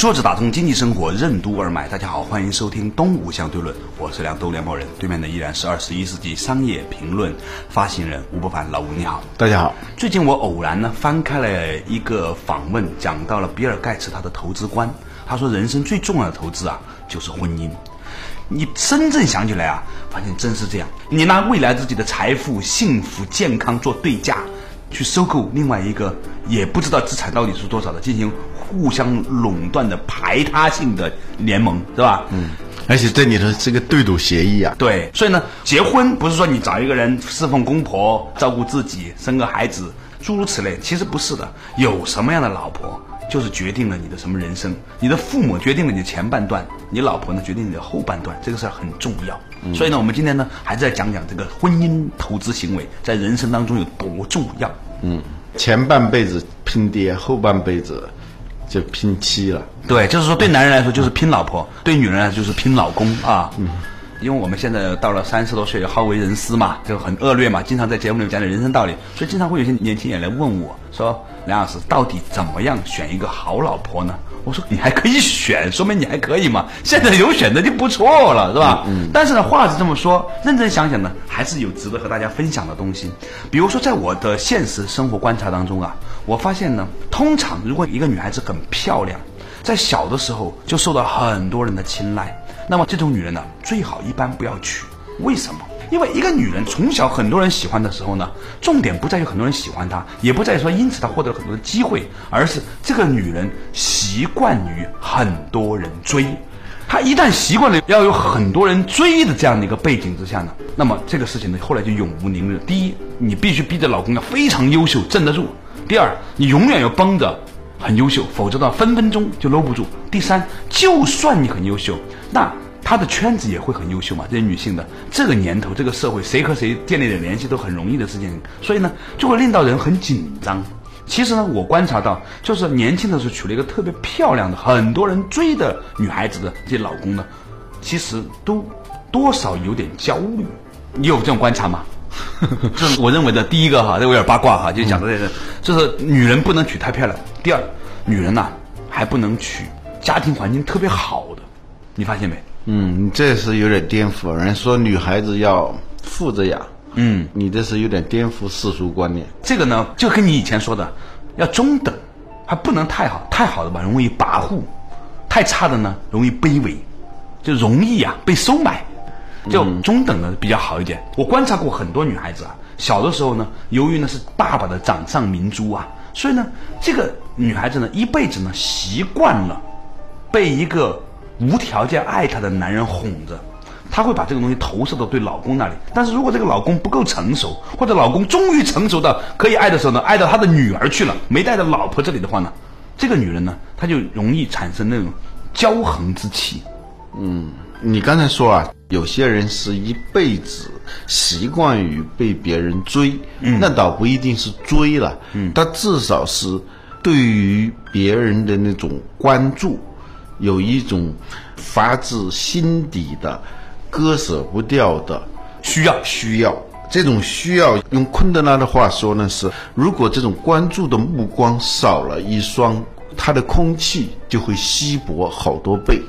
坐着打通经济生活任督二脉，大家好，欢迎收听东吴相对论，我是梁东梁某人，对面的依然是二十一世纪商业评论发行人吴伯凡，老吴你好，大家好。最近我偶然呢翻开了一个访问，讲到了比尔盖茨他的投资观，他说人生最重要的投资啊就是婚姻。你真正想起来啊，发现真是这样。你拿未来自己的财富、幸福、健康做对价，去收购另外一个也不知道资产到底是多少的，进行。互相垄断的排他性的联盟是吧？嗯，而且这里头是个对赌协议啊。对，所以呢，结婚不是说你找一个人侍奉公婆、照顾自己、生个孩子，诸如此类，其实不是的。有什么样的老婆，就是决定了你的什么人生。你的父母决定了你的前半段，你老婆呢决定你的后半段，这个事儿很重要。所以呢，我们今天呢，还是在讲讲这个婚姻投资行为在人生当中有多重要。嗯，前半辈子拼爹，后半辈子。就拼妻了，对，就是说对男人来说就是拼老婆，对女人来说就是拼老公啊。嗯，因为我们现在到了三十多岁，好为人师嘛，就很恶劣嘛，经常在节目里讲点人生道理，所以经常会有些年轻人来问我说：“梁老师，到底怎么样选一个好老婆呢？”我说你还可以选，说明你还可以嘛。现在有选择就不错了，是吧？嗯。但是呢，话是这么说，认真想想呢，还是有值得和大家分享的东西。比如说，在我的现实生活观察当中啊，我发现呢，通常如果一个女孩子很漂亮，在小的时候就受到很多人的青睐，那么这种女人呢，最好一般不要娶。为什么？因为一个女人从小很多人喜欢的时候呢，重点不在于很多人喜欢她，也不在于说因此她获得了很多的机会，而是这个女人习惯于很多人追。她一旦习惯了要有很多人追的这样的一个背景之下呢，那么这个事情呢后来就永无宁日。第一，你必须逼着老公要非常优秀，镇得住；第二，你永远要绷着很优秀，否则的话分分钟就搂不住；第三，就算你很优秀，那。她的圈子也会很优秀嘛？这些女性的这个年头，这个社会，谁和谁建立点联系都很容易的事情，所以呢，就会令到人很紧张。其实呢，我观察到，就是年轻的时候娶了一个特别漂亮的、很多人追的女孩子的这些老公呢，其实都多少有点焦虑。你有这种观察吗？这是我认为的第一个哈，这有点八卦哈，就讲的这个，就是女人不能娶太漂亮。第二，女人呐还不能娶家庭环境特别好的，你发现没？嗯，这是有点颠覆。人说女孩子要富着养，嗯，你这是有点颠覆世俗观念。这个呢，就跟你以前说的，要中等，还不能太好，太好的吧容易跋扈，太差的呢容易卑微，就容易啊被收买，就中等的比较好一点。我观察过很多女孩子啊，小的时候呢，由于呢是爸爸的掌上明珠啊，所以呢，这个女孩子呢一辈子呢习惯了被一个。无条件爱她的男人哄着，她会把这个东西投射到对老公那里。但是如果这个老公不够成熟，或者老公终于成熟到可以爱的时候呢，爱到他的女儿去了，没带到老婆这里的话呢，这个女人呢，她就容易产生那种骄横之气。嗯，你刚才说啊，有些人是一辈子习惯于被别人追，那倒不一定是追了，嗯，他至少是对于别人的那种关注。有一种发自心底的割舍不掉的需要，需要这种需要。用昆德拉的话说呢，是如果这种关注的目光少了一双，他的空气就会稀薄好多倍，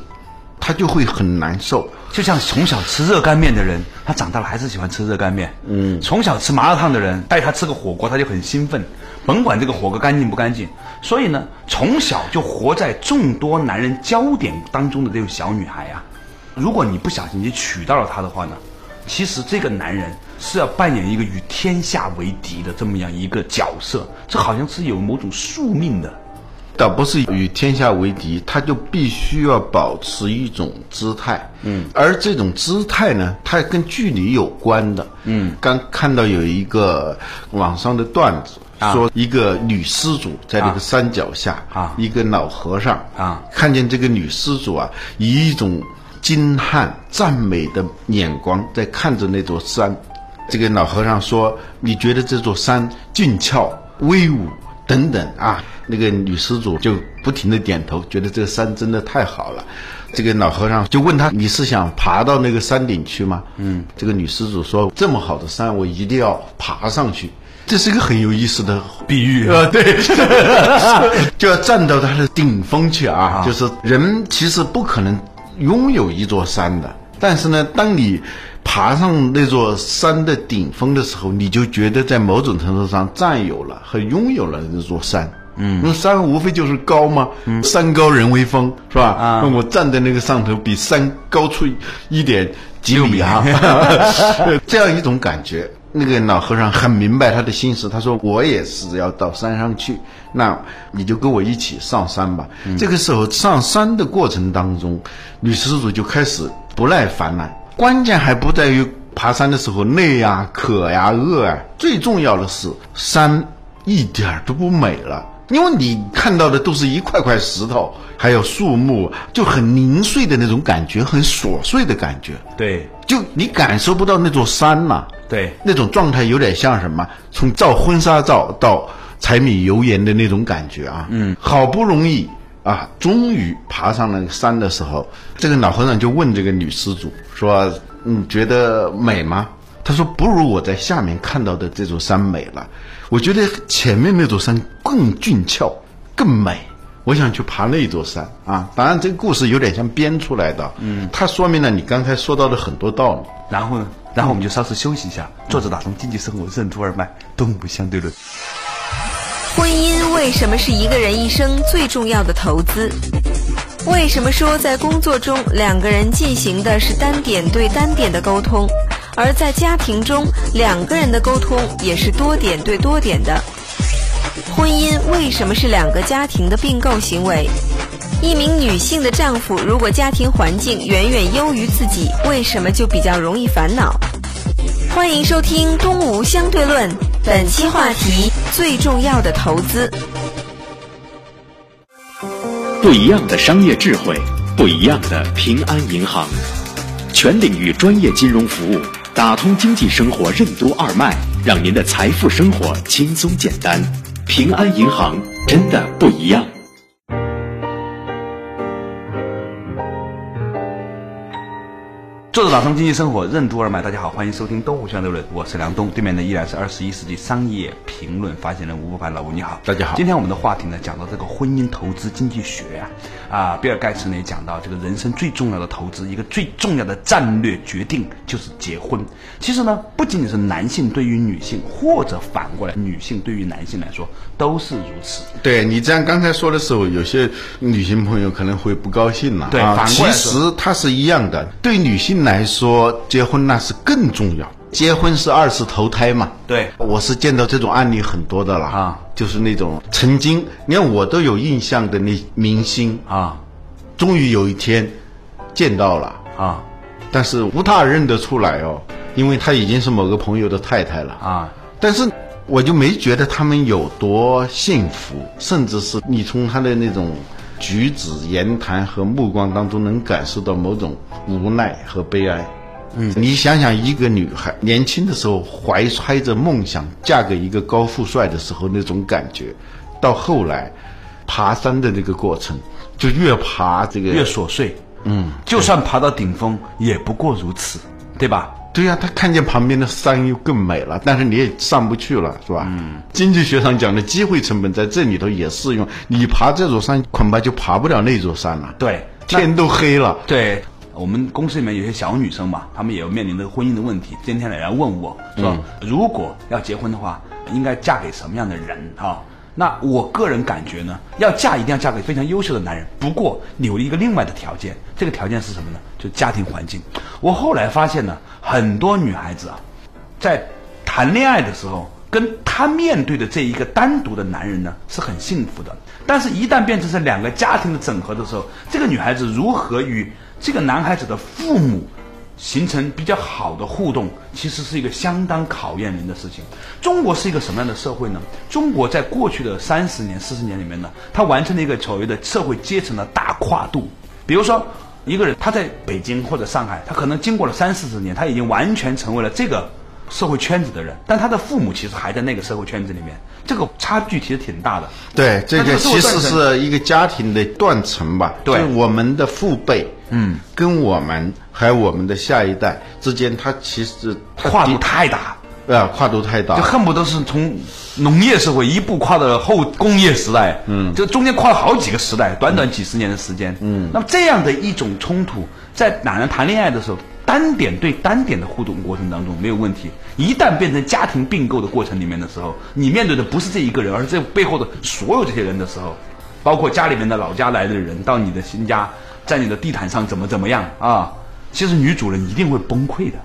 他就会很难受。就像从小吃热干面的人，他长大了还是喜欢吃热干面。嗯，从小吃麻辣烫的人，带他吃个火锅，他就很兴奋。甭管这个火锅干净不干净，所以呢，从小就活在众多男人焦点当中的这种小女孩呀，如果你不小心你娶到了她的话呢，其实这个男人是要扮演一个与天下为敌的这么样一个角色，这好像是有某种宿命的。倒不是与天下为敌，他就必须要保持一种姿态。嗯，而这种姿态呢，它跟距离有关的。嗯，刚看到有一个网上的段子。啊说一个女施主在这个山脚下啊一个老和尚啊看见这个女施主啊，以一种惊叹、赞美的眼光在看着那座山。这个老和尚说：“你觉得这座山俊俏、威武等等啊？”那个女施主就不停的点头，觉得这个山真的太好了。这个老和尚就问他：“你是想爬到那个山顶去吗？”嗯，这个女施主说：“这么好的山，我一定要爬上去。”这是一个很有意思的比喻呃，对，就要站到它的顶峰去啊！就是人其实不可能拥有一座山的，但是呢，当你爬上那座山的顶峰的时候，你就觉得在某种程度上占有了和拥有了那座山。嗯，那山无非就是高嘛，山高人为峰，是吧？啊那我站在那个上头，比山高出一点几米啊，这样一种感觉。那个老和尚很明白他的心思，他说：“我也是要到山上去，那你就跟我一起上山吧。这个时候上山的过程当中，女施主就开始不耐烦了。关键还不在于爬山的时候累呀、渴呀、饿啊，最重要的是山一点儿都不美了。因为你看到的都是一块块石头，还有树木，就很零碎的那种感觉，很琐碎的感觉，对就你感受不到那座山呐、对那种状态有点像什么？从照婚纱照到柴米油盐的那种感觉啊！嗯，好不容易啊，终于爬上了山的时候，这个老和尚就问这个女施主说：“你觉得美吗？”她说：“不如我在下面看到的这座山美了。我觉得前面那座山更俊俏、更美。”我想去爬那座山啊！当然，这个故事有点像编出来的。嗯，它说明了你刚才说到的很多道理。然后呢，然后我们就稍事休息一下。作者打通经济生活任督二脉，动物相对论。婚姻为什么是一个人一生最重要的投资？为什么说在工作中两个人进行的是单点对单点的沟通，而在家庭中两个人的沟通也是多点对多点的？婚姻为什么是两个家庭的并购行为？一名女性的丈夫如果家庭环境远远优于自己，为什么就比较容易烦恼？欢迎收听《东吴相对论》，本期话题：最重要的投资。不一样的商业智慧，不一样的平安银行，全领域专业金融服务，打通经济生活任督二脉，让您的财富生活轻松简单。平安银行真的不一样。作者打通经济生活任督二脉，大家好，欢迎收听东吴相对论，我是梁东，对面的依然是二十一世纪商业评论发行人吴不凡，老吴你好，大家好今天我们的话题呢，讲到这个婚姻投资经济学啊，啊，比尔盖茨呢也讲到这个人生最重要的投资，一个最重要的战略决定就是结婚。其实呢，不仅仅是男性对于女性，或者反过来女性对于男性来说都是如此。对你这样刚才说的时候，有些女性朋友可能会不高兴了。对反过来其实它是一样的。对女性来说，结婚那是更重要。结婚是二次投胎嘛？对我是见到这种案例很多的了啊，就是那种曾经，你看我都有印象的那明星，啊终于有一天见到了，啊但是不大认得出来哦，因为她已经是某个朋友的太太了。啊！但是我就没觉得他们有多幸福，甚至是你从他的那种举止、言谈和目光当中能感受到某种无奈和悲哀。嗯，你想想，一个女孩年轻的时候怀揣着梦想嫁给一个高富帅的时候那种感觉，到后来爬山的那个过程，就越爬这个越琐碎，嗯，就算爬到顶峰，也不过如此，对吧？对呀、他看见旁边的山又更美了，但是你也上不去了，是吧？嗯，经济学上讲的机会成本在这里头也适用。你爬这座山，恐怕就爬不了那座山了。对，天都黑了。对我们公司里面有些小女生嘛，她们也有面临这个婚姻的问题。今天来来问我说，如果要结婚的话，应该嫁给什么样的人啊？那我个人感觉呢，要嫁一定要嫁给非常优秀的男人。不过有一个另外的条件，这个条件是什么呢？就家庭环境。我后来发现呢，很多女孩子啊，在谈恋爱的时候，跟她面对的这一个单独的男人呢，是很幸福的。但是，一旦变成是两个家庭的整合的时候，这个女孩子如何与这个男孩子的父母形成比较好的互动，其实是一个相当考验人的事情。中国是一个什么样的社会呢？中国在过去的三十年、四十年里面呢，它完成了一个所谓的社会阶层的大跨度。比如说，一个人他在北京或者上海，他可能经过了三四十年，他已经完全成为了这个社会圈子的人，但他的父母其实还在那个社会圈子里面，这个差距其实挺大的。对，这个其实是一个家庭的断层吧。对我们的父辈，嗯，跟我们还有我们的下一代之间，它其实它跨度太大，啊，跨度太大。就。恨不得是从农业社会一步跨到了后工业时代，嗯，这中间跨了好几个时代，短短几十年的时间，嗯，那么这样的一种冲突，在两人谈恋爱的时候，单点对单点的互动过程当中没有问题，一旦变成家庭并购的过程里面的时候，你面对的不是这一个人，而是这背后的所有这些人的时候，包括家里面的老家来的人到你的新家，在你的地毯上怎么怎么样啊，其实女主人一定会崩溃的，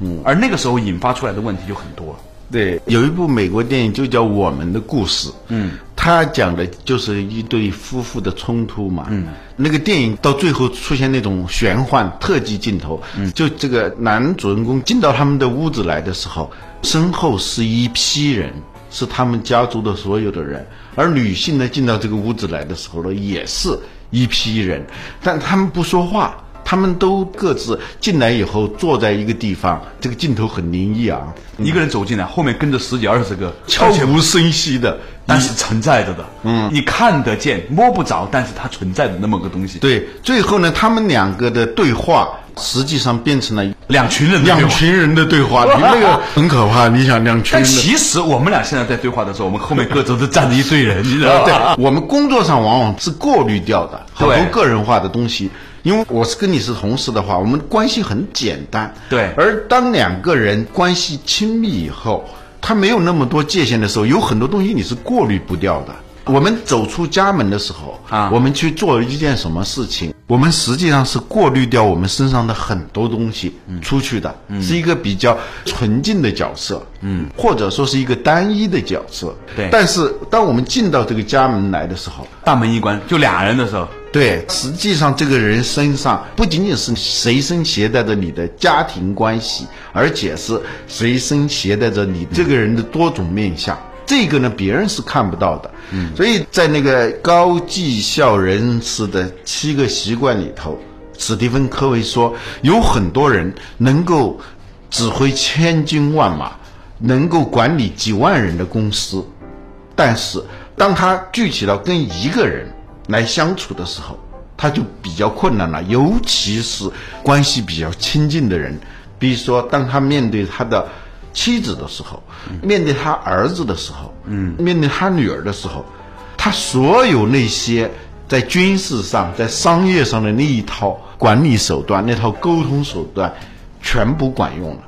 嗯，而那个时候引发出来的问题就很多了。对，有一部美国电影就叫《我们的故事》，嗯，它讲的就是一对夫妇的冲突嘛，嗯，那个电影到最后出现那种玄幻特技镜头，嗯，就这个男主人公进到他们的屋子来的时候，身后是一批人，是他们家族的所有的人，而女性呢进到这个屋子来的时候呢，也是一批人，但他们不说话。他们都各自进来以后，坐在一个地方，这个镜头很灵异啊，一个人走进来，后面跟着十几二十个，悄无声息的，但是存在着的，嗯，你看得见摸不着，但是它存在的那么个东西。对，最后呢，他们两个的对话实际上变成了两群人的两群人的对话，你那个 很可怕。你想两群但人的。其实我们俩现在在对话的时候，我们后面各自都站着一堆人，你知道吧？对，我们工作上往往是过滤掉的很多个人化的东西。因为我是跟你是同事的话，我们关系很简单。对。而当两个人关系亲密以后，他没有那么多界限的时候，有很多东西你是过滤不掉的。我们走出家门的时候啊。我们去做一件什么事情，我们实际上是过滤掉我们身上的很多东西出去的，是一个比较纯净的角色，嗯，或者说是一个单一的角色。对。但是当我们进到这个家门来的时候，大门一关，就俩人的时候，对，实际上这个人身上不仅仅是随身携带着你的家庭关系，而且是随身携带着你这个人的多种面相。这个呢，别人是看不到的。嗯，所以在那个高绩效人士的七个习惯里头，史蒂芬·科维说，有很多人能够指挥千军万马，能够管理几万人的公司，但是当他具体到跟一个人来相处的时候，他就比较困难了，尤其是关系比较亲近的人，比如说当他面对他的妻子的时候，面对他儿子的时候，嗯，面对他女儿的时候，他所有那些在军事上、在商业上的那一套管理手段、那套沟通手段，全不管用了。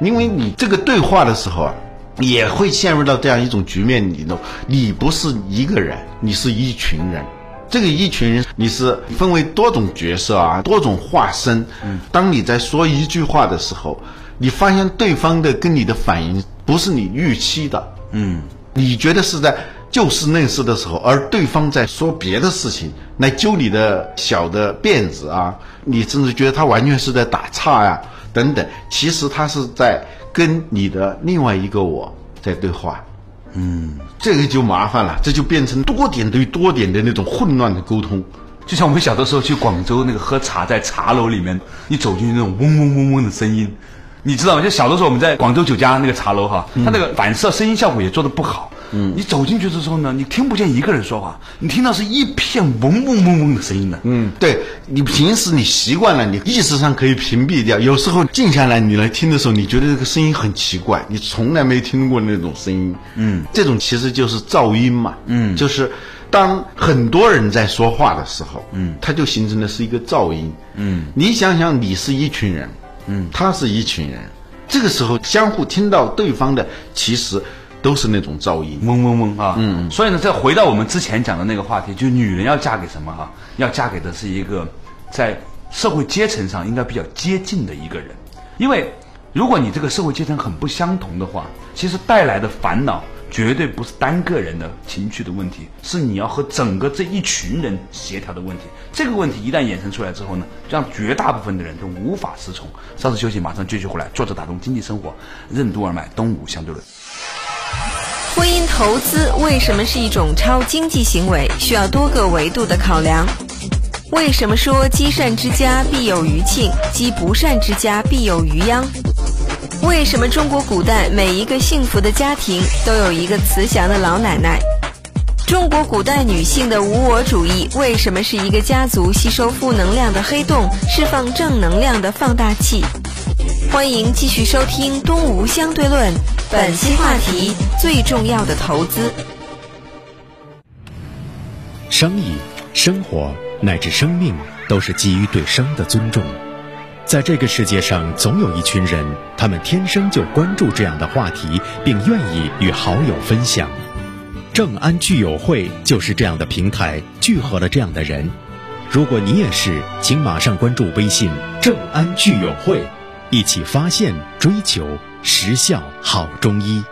因为你这个对话的时候啊，也会陷入到这样一种局面里头，你不是一个人，你是一群人。这个一群人，你是分为多种角色啊，多种化身。嗯，当你在说一句话的时候，你发现对方的跟你的反应不是你预期的。嗯，你觉得是在就事论事的时候，而对方在说别的事情来揪你的小的辫子啊，你甚至觉得他完全是在打岔呀、等等。其实他是在跟你的另外一个我在对话。嗯，这个就麻烦了，这就变成多点对多点的那种混乱的沟通。就像我们小的时候去广州那个喝茶，在茶楼里面，你走进去那种嗡嗡嗡嗡的声音，你知道吗？就小的时候我们在广州酒家那个茶楼哈，它那个反射声音效果也做的不好。嗯，你走进去的时候呢，你听不见一个人说话，你听到是一片嗡嗡嗡嗡的声音的。嗯，对你平时你习惯了，你意识上可以屏蔽掉。有时候静下来你来听的时候，你觉得这个声音很奇怪，你从来没听过那种声音。嗯，这种其实就是噪音嘛。嗯，就是当很多人在说话的时候，嗯，它就形成的是一个噪音。嗯，你想想，你是一群人，嗯，他是一群人，这个时候相互听到对方的，其实都是那种噪音。嗡嗡嗡啊！嗯，所以呢，再回到我们之前讲的那个话题，就女人要嫁给什么哈？要嫁给的是一个在社会阶层上应该比较接近的一个人，因为如果你这个社会阶层很不相同的话，其实带来的烦恼绝对不是单个人的情绪的问题，是你要和整个这一群人协调的问题。这个问题一旦衍生出来之后呢，让绝大部分的人都无法适从。稍事休息，马上继续回来。作者打通经济生活，任督二脉，东吴相对论。婚姻投资为什么是一种超经济行为？需要多个维度的考量。为什么说积善之家必有余庆，积不善之家必有余殃？为什么中国古代每一个幸福的家庭都有一个慈祥的老奶奶？中国古代女性的无我主义为什么是一个家族吸收负能量的黑洞，释放正能量的放大器？欢迎继续收听《东吴相对论》，本期话题：最重要的投资。生意、生活。乃至生命都是基于对生的尊重，在这个世界上，总有一群人，他们天生就关注这样的话题，并愿意与好友分享。正安聚友会就是这样的平台，聚合了这样的人。如果你也是，请马上关注微信“正安聚友会”，一起发现、追求实效好中医。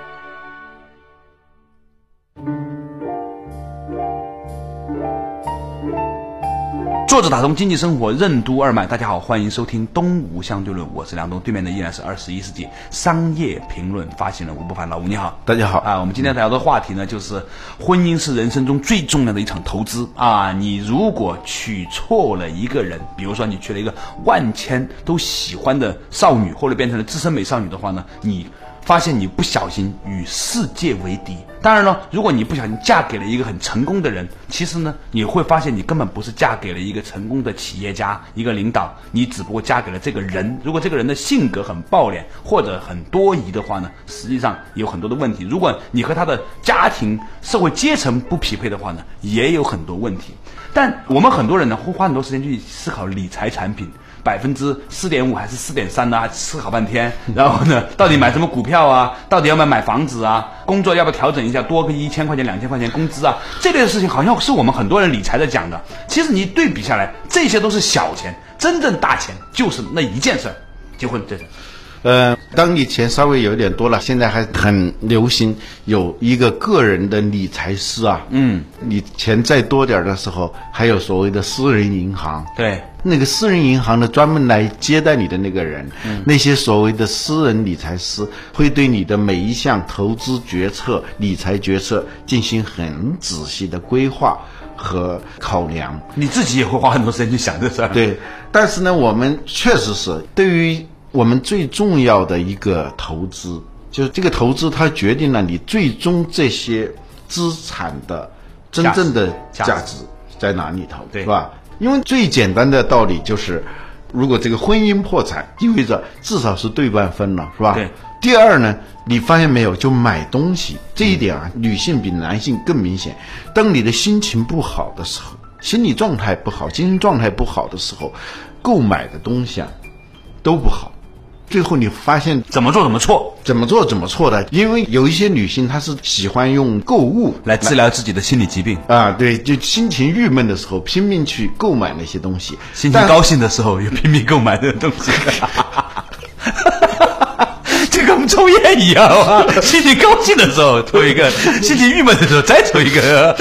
作者打通经济生活任督二脉，大家好，欢迎收听东吴相对论，我是梁东，对面的依然是二十一世纪商业评论发行人吴不凡，老吴你好，大家好啊。我们今天聊的话题呢，就是婚姻是人生中最重要的一场投资啊。你如果娶错了一个人，比如说你娶了一个万千都喜欢的少女，或者变成了资深美少女的话呢，你。发现你不小心与世界为敌。当然了，如果你不小心嫁给了一个很成功的人，其实呢，你会发现你根本不是嫁给了一个成功的企业家、一个领导，你只不过嫁给了这个人。如果这个人的性格很暴烈或者很多疑的话呢，实际上有很多的问题。如果你和他的家庭、社会阶层不匹配的话呢，也有很多问题。但我们很多人呢，会花很多时间去思考理财产品。百分之四点五还是四点三呢？思考半天，然后呢，到底买什么股票啊？到底要不要买房子啊？工作要不要调整一下，多个一千块钱、两千块钱工资啊？这类的事情好像是我们很多人理财在讲的。其实你对比下来，这些都是小钱，真正大钱就是那一件事儿，结婚这是。呃，当你钱稍微有点多了，现在还很流行有一个个人的理财师啊。嗯，你钱再多点的时候，还有所谓的私人银行。对，那个私人银行的，专门来接待你的那个人，那些所谓的私人理财师会对你的每一项投资决策、理财决策进行很仔细的规划和考量。你自己也会花很多时间去想这事儿。对，但是呢，我们确实是对于。我们最重要的一个投资，就是这个投资，它决定了你最终这些资产的真正的价值在哪里头，是吧？因为最简单的道理就是，如果这个婚姻破产，意味着至少是对半分了，是吧？对。第二呢，你发现没有，就买东西这一点啊，女性比男性更明显。当你的心情不好的时候，心理状态不好，精神状态不好的时候，购买的东西啊都不好。最后你发现怎么做怎么错，怎么做怎么错的，因为有一些女性她是喜欢用购物来治疗自己的心理疾病。啊，对，就心情郁闷的时候拼命去购买那些东西，心情高兴的时候又拼命购买那东西，这跟我们抽烟一样啊，心情高兴的时候抽一个，心情郁闷的时候再抽一个，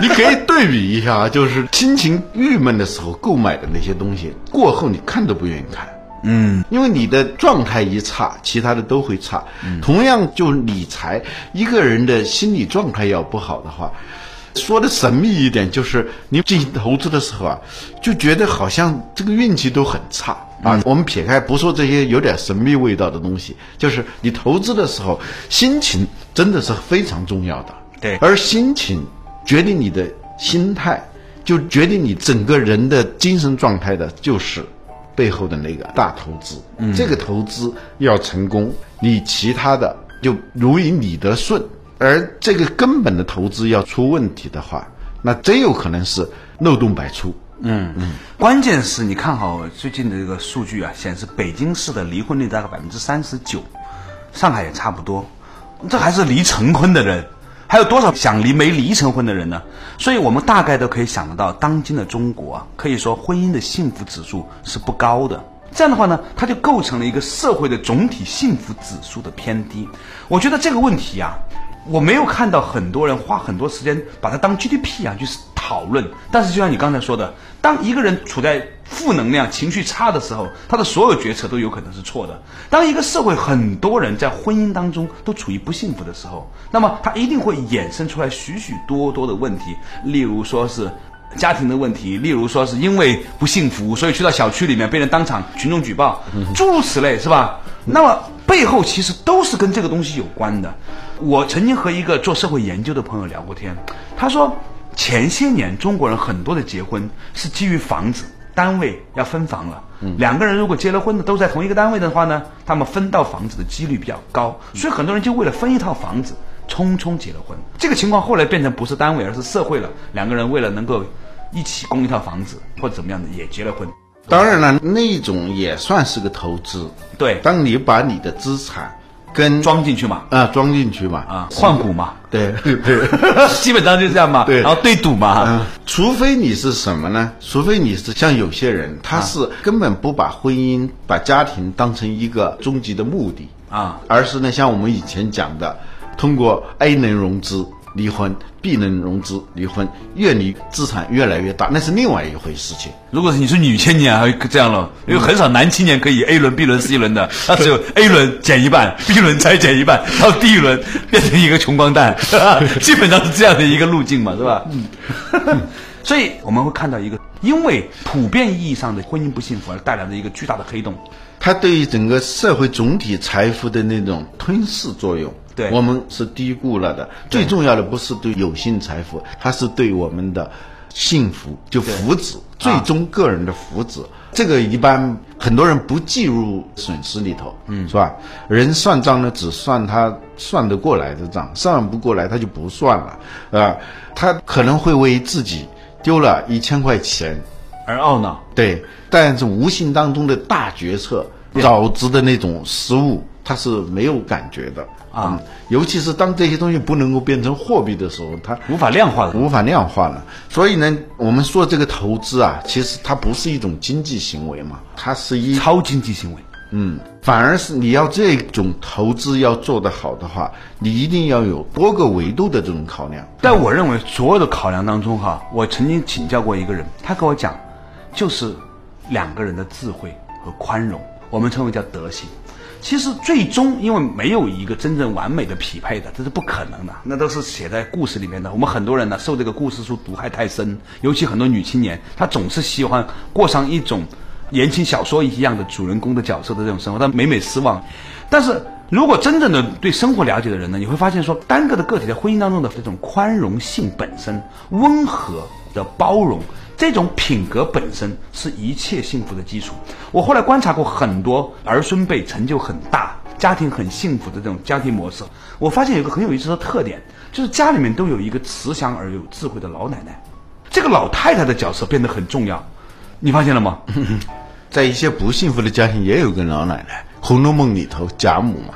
你可以对比一下，就是心情郁闷的时候购买的那些东西，过后你看都不愿意看。嗯，因为你的状态一差，其他的都会差。同样，就理财，一个人的心理状态要不好的话，说的神秘一点，就是你进行投资的时候啊，就觉得好像这个运气都很差啊。我们撇开不说这些有点神秘味道的东西，就是你投资的时候，心情真的是非常重要的。对，而心情决定你的心态，就决定你整个人的精神状态的，就是。背后的那个大投资，嗯这个投资要成功，你其他的就如鱼理得顺；而这个根本的投资要出问题的话，那真有可能是漏洞百出。嗯嗯，关键是你看好最近的这个数据啊，显示北京市的离婚率大概百分之三十九，上海也差不多，这还是离成婚的人。还有多少想离没离成婚的人呢？所以我们大概都可以想得到，当今的中国啊，可以说婚姻的幸福指数是不高的。这样的话呢，它就构成了一个社会的总体幸福指数的偏低。我觉得这个问题啊，我没有看到很多人花很多时间把它当 GDP 啊去讨论。但是就像你刚才说的，当一个人处在负能量、情绪差的时候，他的所有决策都有可能是错的。当一个社会很多人在婚姻当中都处于不幸福的时候，那么他一定会衍生出来许许多多的问题，例如说是。家庭的问题，例如说是因为不幸福，所以去到小区里面被人当场群众举报，诸如此类，是吧？那么背后其实都是跟这个东西有关的。我曾经和一个做社会研究的朋友聊过天，他说前些年中国人很多的结婚是基于房子，单位要分房了，两个人如果结了婚的都在同一个单位的话呢，他们分到房子的几率比较高，所以很多人就为了分一套房子。匆匆结了婚，这个情况后来变成不是单位，而是社会了。两个人为了能够一起供一套房子或者怎么样的，也结了婚。当然了，那种也算是个投资。对，当你把你的资产跟装进去嘛，啊，装进去嘛，啊，换股嘛，对 对，基本上就这样嘛。对，然后对赌嘛。除非你是什么呢？除非你是像有些人，他是根本不把婚姻、把家庭当成一个终极的目的啊，而是呢，像我们以前讲的。通过 A 能融资离婚，B 能融资离婚，越离资产越来越大，那是另外一回事情。如果是你是女青年，还这样了，因为很少男青年可以 A 轮、B 轮、C 轮的，他只有 A 轮减一半，B 轮再减一半，到 D 轮变成一个穷光蛋，基本上是这样的一个路径嘛，是吧？嗯。所以我们会看到一个，因为普遍意义上的婚姻不幸福而带来的一个巨大的黑洞，它对于整个社会总体财富的那种吞噬作用。对，我们是低估了的。最重要的不是对有形财富，它是对我们的幸福，就福祉，最终个人的福祉。这个一般很多人不计入损失里头，嗯，是吧？人算账呢，只算他算得过来的账，算不过来他就不算了，啊，他可能会为自己丢了一千块钱而懊恼。对，但是无形当中的大决策导致的那种失误，他是没有感觉的。啊，尤其是当这些东西不能够变成货币的时候，它无法量化了，无法量化了。所以呢，我们说这个投资啊，其实它不是一种经济行为嘛，它是一超经济行为。嗯，反而是你要这种投资要做得好的话，你一定要有多个维度的这种考量。但我认为所有的考量当中，哈，我曾经请教过一个人，他跟我讲，就是两个人的智慧和宽容，我们称为叫德行。其实最终，因为没有一个真正完美的匹配的，这是不可能的。那都是写在故事里面的。我们很多人呢，受这个故事书毒害太深，尤其很多女青年，她总是喜欢过上一种言情小说一样的主人公的角色的这种生活，她每每失望。但是如果真正的对生活了解的人呢，你会发现说，单个的个体在婚姻当中的这种宽容性本身、温和的包容。这种品格本身是一切幸福的基础。我后来观察过很多儿孙辈成就很大、家庭很幸福的这种家庭模式，我发现有个很有意思的特点，就是家里面都有一个慈祥而有智慧的老奶奶。这个老太太的角色变得很重要，你发现了吗？在一些不幸福的家庭也有个老奶奶，《红楼梦》里头贾母嘛，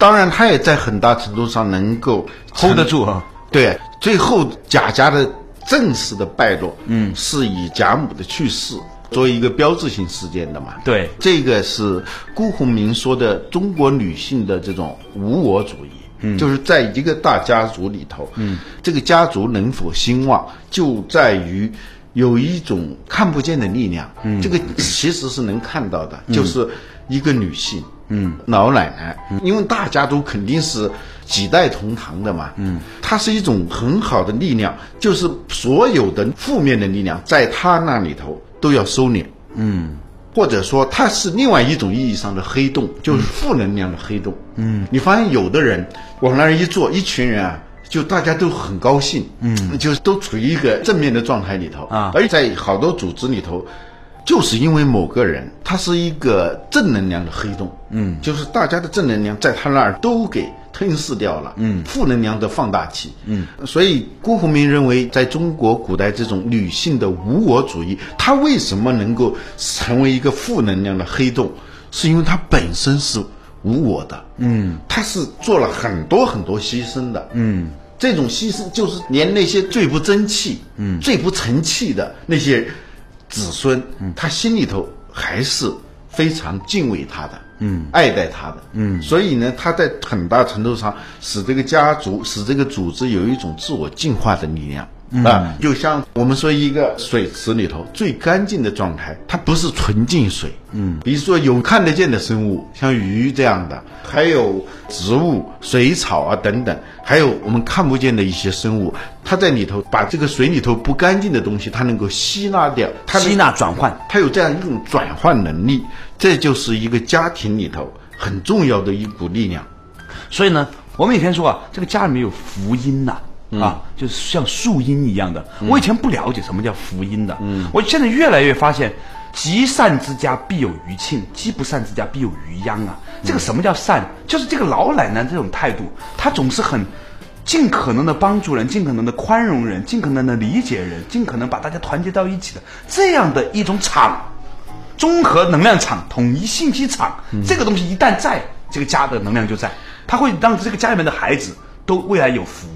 当然她也在很大程度上能够 hold 得住啊。对，最后贾家的。正式的败落，嗯，是以贾母的去世作为一个标志性事件的嘛？对，这个是辜鸿铭说的中国女性的这种无我主义，嗯，就是在一个大家族里头，嗯，这个家族能否兴旺，就在于有一种看不见的力量，嗯，这个其实是能看到的，就是一个女性。嗯，老奶奶，因为大家都肯定是几代同堂的嘛，嗯，它是一种很好的力量，就是所有的负面的力量在他那里头都要收敛，嗯，或者说它是另外一种意义上的黑洞，就是负能量的黑洞，嗯，你发现有的人往那儿一坐，一群人啊，就大家都很高兴，嗯，就是都处于一个正面的状态里头啊，而在好多组织里头。就是因为某个人，他是一个正能量的黑洞，嗯，就是大家的正能量在他那儿都给吞噬掉了，嗯，负能量的放大器，嗯，所以辜鸿铭认为，在中国古代这种女性的无我主义，她为什么能够成为一个负能量的黑洞，是因为她本身是无我的，嗯，她是做了很多很多牺牲的，嗯，这种牺牲就是连那些最不争气，嗯，最不成器的那些。子孙，他心里头还是非常敬畏他的。嗯，爱戴他的，嗯，所以呢，他在很大程度上使这个家族、使这个组织有一种自我进化的力量。啊，就像我们说一个水池里头最干净的状态，它不是纯净水。嗯，比如说有看得见的生物，像鱼这样的，还有植物、水草啊等等，还有我们看不见的一些生物，它在里头把这个水里头不干净的东西，它能够吸纳掉，它吸纳转换，它有这样一种转换能力，这就是一个家庭里头很重要的一股力量。所以呢，我们以前说啊，这个家里面有福音呐。啊，就是像树荫一样的。我以前不了解什么叫福音的，我现在越来越发现，积善之家必有余庆，积不善之家必有余殃啊。这个什么叫善？就是这个老奶奶这种态度，她总是很尽可能的帮助人，尽可能的宽容人，尽可能的理解人，尽可能把大家团结到一起的这样的一种场，综合能量场、统一信息场。这个东西一旦在这个家的能量就在，它会让这个家里面的孩子都未来有福。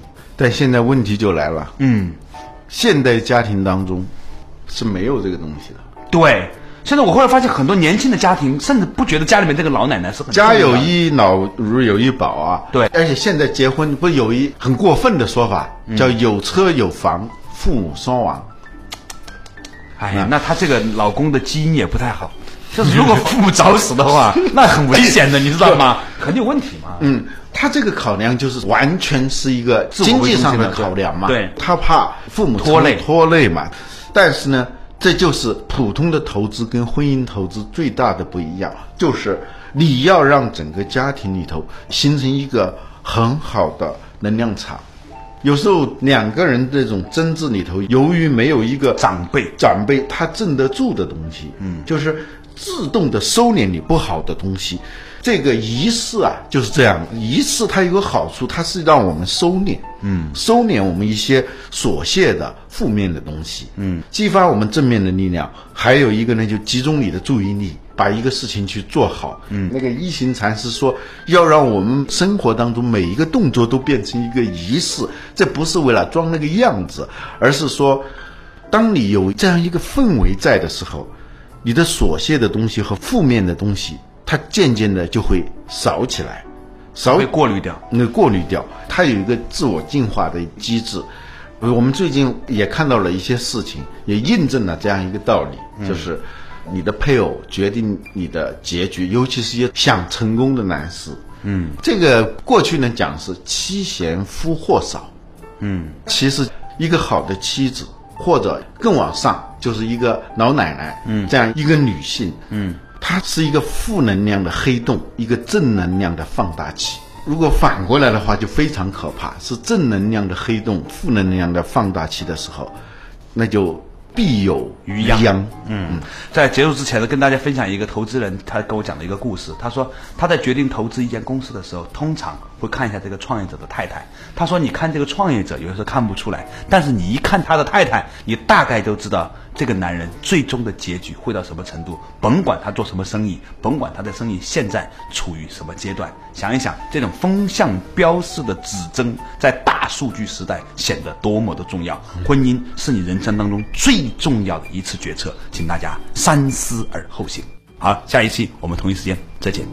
但现在问题就来了，嗯，现代家庭当中是没有这个东西的。对，现在我后来发现很多年轻的家庭甚至不觉得家里面这个老奶奶是很家有一老如有一宝啊。对，而且现在结婚不有一很过分的说法，叫有车有房，父母双亡。哎呀，那他这个老公的基因也不太好，就是如果父母早死的话，那很危险的，你知道吗？肯定有问题嘛。嗯。他这个考量就是完全是一个经济上的考量嘛，对，他怕父母拖累拖累嘛。但是呢，这就是普通的投资跟婚姻投资最大的不一样，就是你要让整个家庭里头形成一个很好的能量场。有时候两个人这种争执里头，由于没有一个长辈，长辈他镇得住的东西，嗯，就是自动的收敛你不好的东西。这个仪式啊，就是这样。仪式它有个好处，它是让我们收敛，嗯，收敛我们一些琐屑的负面的东西，嗯，激发我们正面的力量。还有一个呢，就集中你的注意力，把一个事情去做好。嗯，那个一行禅师说，要让我们生活当中每一个动作都变成一个仪式，这不是为了装那个样子，而是说，当你有这样一个氛围在的时候，你的琐屑的东西和负面的东西。它渐渐的就会少起来，少会过滤掉，那过滤掉，它有一个自我进化的机制。我们最近也看到了一些事情，也印证了这样一个道理，就是你的配偶决定你的结局，尤其是一些想成功的男士。嗯，这个过去呢讲是妻贤夫祸少，嗯，其实一个好的妻子或者更往上就是一个老奶奶，嗯，这样一个女性，嗯。她是一个负能量的黑洞，一个正能量的放大器。如果反过来的话，就非常可怕，是正能量的黑洞，负能量的放大器的时候，那就。必有余殃。嗯，在结束之前呢，跟大家分享一个投资人他跟我讲的一个故事。他说他在决定投资一间公司的时候，通常会看一下这个创业者的太太。他说，你看这个创业者有的时候看不出来，但是你一看他的太太，你大概就知道这个男人最终的结局会到什么程度。甭管他做什么生意，甭管他的生意现在处于什么阶段，想一想这种风向标式的指针，在大数据时代显得多么的重要。婚姻是你人生当中最重要的一次决策，请大家三思而后行。好，下一期我们同一时间再见。